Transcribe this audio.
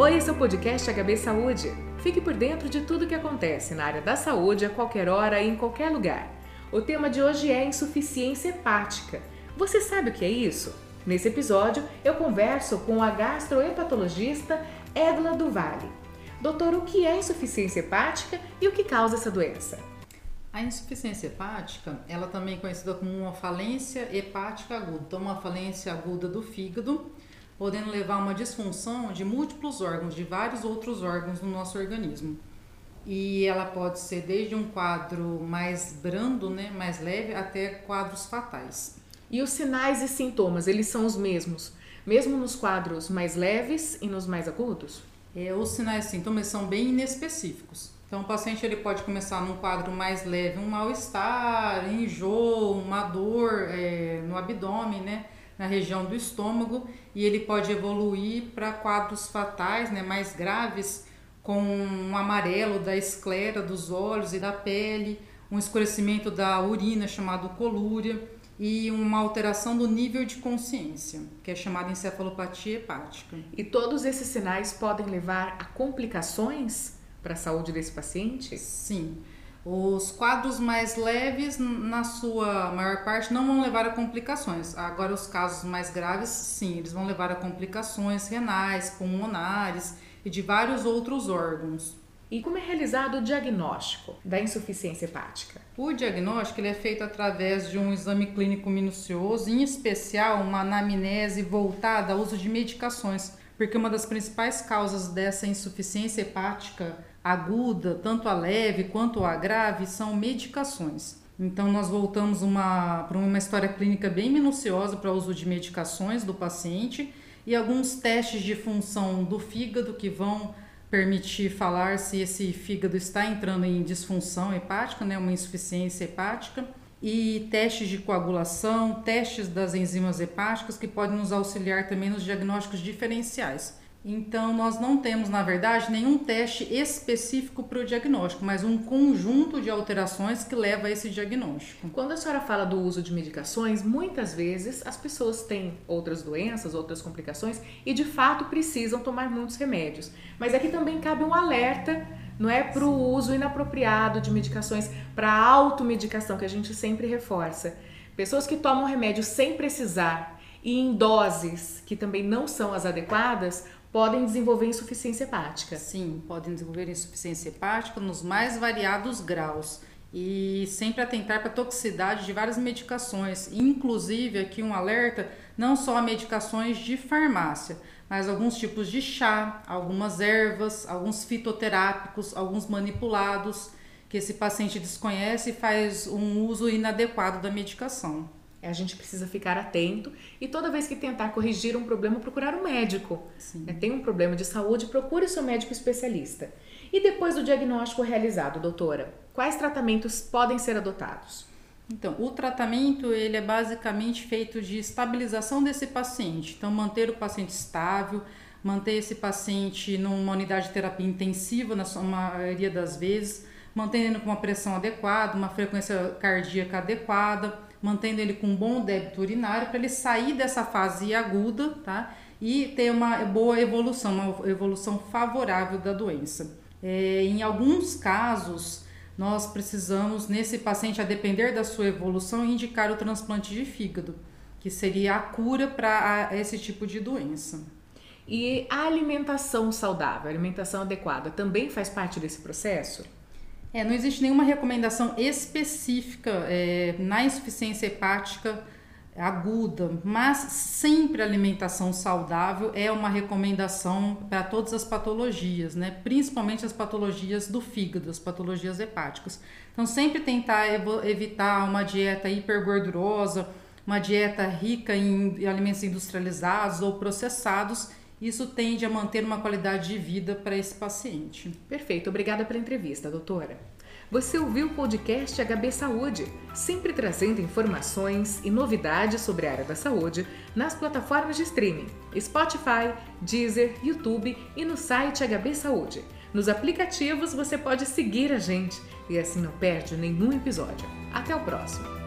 Oi, esse é o podcast HB Saúde. Fique por dentro de tudo que acontece na área da saúde a qualquer hora e em qualquer lugar. O tema de hoje é insuficiência hepática. Você sabe o que é isso? Nesse episódio, eu converso com a gastrohepatologista Edla Duvalle. Doutor, o que é insuficiência hepática e o que causa essa doença? A insuficiência hepática, ela também é conhecida como uma falência hepática aguda, então uma falência aguda do fígado podendo levar a uma disfunção de múltiplos órgãos, de vários outros órgãos no nosso organismo. E ela pode ser desde um quadro mais brando, né, mais leve, até quadros fatais. E os sinais e sintomas, eles são os mesmos, mesmo nos quadros mais leves e nos mais agudos? É, os sinais e sintomas são bem inespecíficos. Então, o paciente ele pode começar num quadro mais leve, um mal-estar, enjoo, uma dor é, no abdômen, né? Na região do estômago e ele pode evoluir para quadros fatais, né, mais graves, com um amarelo da esclera dos olhos e da pele, um escurecimento da urina chamado colúria e uma alteração do nível de consciência, que é chamada encefalopatia hepática. E todos esses sinais podem levar a complicações para a saúde desse paciente? Sim. Os quadros mais leves, na sua maior parte, não vão levar a complicações. Agora, os casos mais graves, sim, eles vão levar a complicações renais, pulmonares e de vários outros órgãos. E como é realizado o diagnóstico da insuficiência hepática? O diagnóstico ele é feito através de um exame clínico minucioso, em especial uma anamnese voltada ao uso de medicações, porque uma das principais causas dessa insuficiência hepática aguda, tanto a leve quanto a grave, são medicações. Então, nós voltamos para uma história clínica bem minuciosa para o uso de medicações do paciente e alguns testes de função do fígado que vão permitir falar se esse fígado está entrando em disfunção hepática, né, uma insuficiência hepática, e testes de coagulação, testes das enzimas hepáticas que podem nos auxiliar também nos diagnósticos diferenciais. Então, nós não temos, na verdade, nenhum teste específico para o diagnóstico, mas um conjunto de alterações que leva a esse diagnóstico. Quando a senhora fala do uso de medicações, muitas vezes as pessoas têm outras doenças, outras complicações e de fato precisam tomar muitos remédios. Mas aqui também cabe um alerta, não é, para o uso inapropriado de medicações, para a automedicação, que a gente sempre reforça. Pessoas que tomam remédio sem precisar e em doses que também não são as adequadas podem desenvolver insuficiência hepática. Sim, podem desenvolver insuficiência hepática nos mais variados graus. E sempre atentar para a toxicidade de várias medicações, inclusive aqui um alerta, não só medicações de farmácia, mas alguns tipos de chá, algumas ervas, alguns fitoterápicos, alguns manipulados que esse paciente desconhece e faz um uso inadequado da medicação. A gente precisa ficar atento e toda vez que tentar corrigir um problema, procurar um médico. É, tem um problema de saúde, procure seu médico especialista. E depois do diagnóstico realizado, doutora, quais tratamentos podem ser adotados? Então, o tratamento ele é basicamente feito de estabilização desse paciente. Então, manter o paciente estável, manter esse paciente numa unidade de terapia intensiva, na sua maioria das vezes, mantendo com uma pressão adequada, uma frequência cardíaca adequada mantendo ele com um bom débito urinário para ele sair dessa fase aguda, tá? E ter uma boa evolução, uma evolução favorável da doença. É, em alguns casos, nós precisamos, nesse paciente, a depender da sua evolução, indicar o transplante de fígado, que seria a cura para esse tipo de doença. E a alimentação saudável, a alimentação adequada, também faz parte desse processo? É, não existe nenhuma recomendação específica é, na insuficiência hepática aguda, mas sempre alimentação saudável é uma recomendação para todas as patologias, né? principalmente as patologias do fígado, as patologias hepáticas. Então, sempre tentar evitar uma dieta hipergordurosa, uma dieta rica em alimentos industrializados ou processados isso tende a manter uma qualidade de vida para esse paciente. Perfeito, obrigada pela entrevista, doutora. Você ouviu o podcast HB Saúde, sempre trazendo informações e novidades sobre a área da saúde nas plataformas de streaming Spotify, Deezer, YouTube e no site HB Saúde. Nos aplicativos você pode seguir a gente e assim não perde nenhum episódio. Até o próximo!